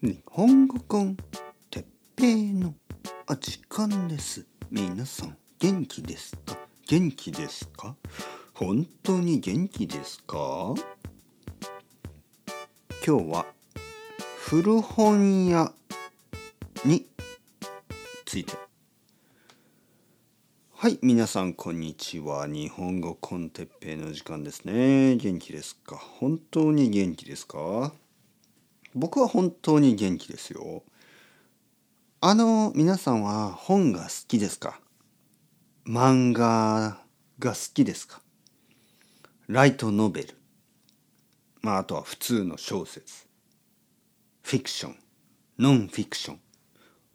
日本語コンてっぺいのあ時間です。皆さん元気ですか？元気ですか？本当に元気ですか？今日は古本屋について。はい皆さんこんにちは。日本語コンテッペイの時間ですね。元気ですか？本当に元気ですか？僕は本当に元気ですよ。あの皆さんは本が好きですか？漫画が好きですか？ライトノベル。まああとは普通の小説。フィクション。ノンフィクション。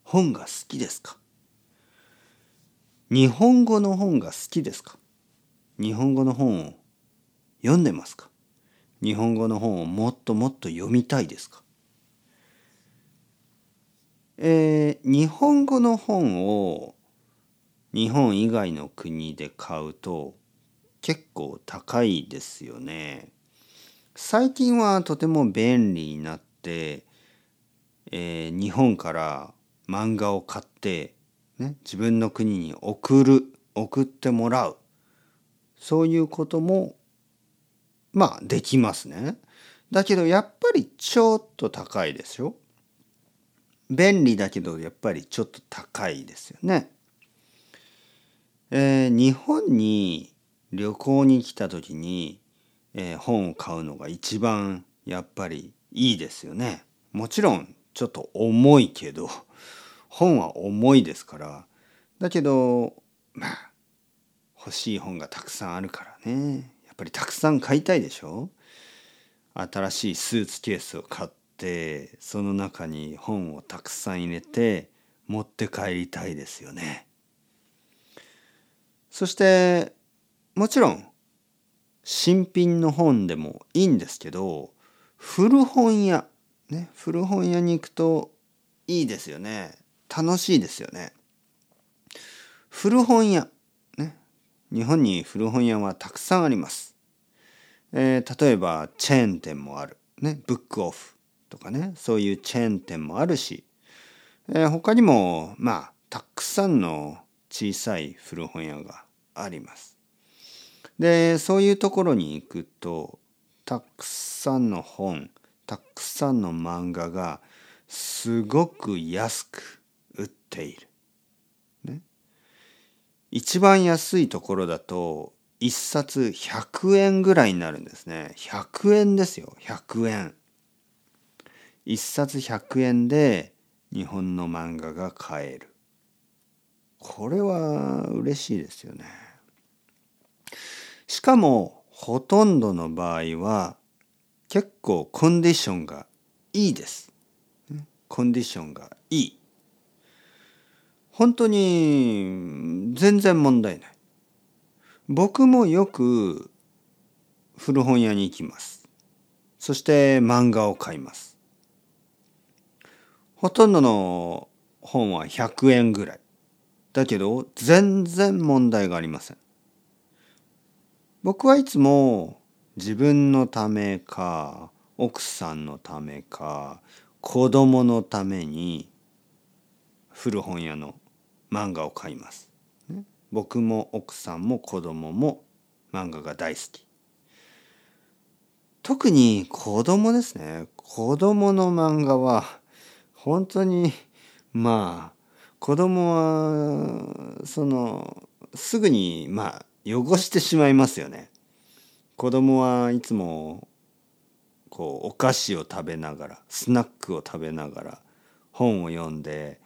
本が好きですか？日本語の本が好きですか？日本語の本を読んでますか？日本語の本をもっともっと読みたいですか？えー、日本語の本を日本以外の国で買うと結構高いですよね。最近はとても便利になって、えー、日本から漫画を買って、ね、自分の国に送る送ってもらうそういうこともまあできますね。だけどやっぱりちょっと高いですよ。便利だけどやっぱりちょっと高いですよね。えー、日本に旅行に来た時に、えー、本を買うのが一番やっぱりいいですよね。もちろんちょっと重いけど 本は重いですからだけどまあ欲しい本がたくさんあるからねやっぱりたくさん買いたいでしょ新しいスーツケースを買っててその中に本をたくさん入れて持って帰りたいですよね。そしてもちろん新品の本でもいいんですけど古本屋ね古本屋に行くといいですよね楽しいですよね。古本屋ね日本に古本屋はたくさんあります。えー、例えばチェーン店もあるねブックオフとかねそういうチェーン店もあるし、えー、他にもまあたくさんの小さい古本屋があります。でそういうところに行くとたくさんの本たくさんの漫画がすごく安く売っている。ね、一番安いところだと1冊100円ぐらいになるんですね。100円ですよ100円。1冊100円で日本の漫画が買える。これは嬉しいですよね。しかもほとんどの場合は結構コンディションがいいです。コンディションがいい。本当に全然問題ない。僕もよく古本屋に行きます。そして漫画を買います。ほとんどの本は100円ぐらい。だけど全然問題がありません。僕はいつも自分のためか奥さんのためか子供のために古本屋の漫画を買います。僕も奥さんも子供も漫画が大好き。特に子供ですね。子供の漫画は本当にまあ子供はそのすぐにまあ汚してしまいますよね。子供はいつもこうお菓子を食べながらスナックを食べながら本を読んで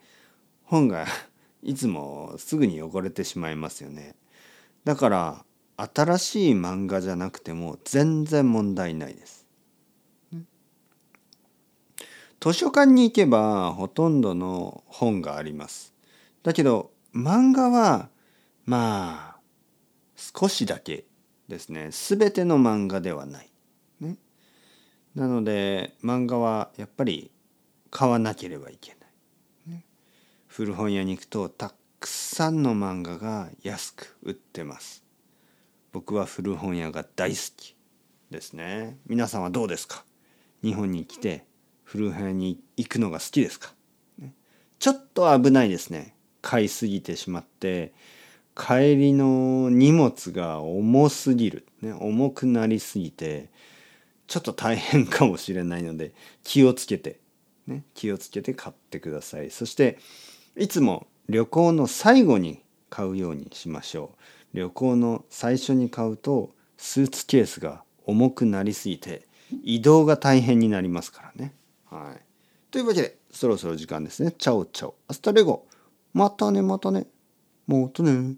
本が いつもすぐに汚れてしまいますよね。だから新しい漫画じゃなくても全然問題ないです。図書館に行けばほとんどの本があります。だけど漫画はまあ少しだけですね。全ての漫画ではない。ね、なので漫画はやっぱり買わなければいけない。ね、古本屋に行くとたくさんの漫画が安く売ってます。僕は古本屋が大好きですね。皆さんはどうですか？日本に来て古本屋に行くのが好きですか、ちょっと危ないですね。買いすぎてしまって帰りの荷物が重すぎる、ね、重くなりすぎてちょっと大変かもしれないので気をつけて、ね、気をつけて買ってください。そしていつも旅行の最後に買うようにしましょう。旅行の最初に買うとスーツケースが重くなりすぎて移動が大変になりますからね。はい、というわけでそろそろ時間ですね。 Ciao ciao。 Hasta luego。またねまたね。もうとね。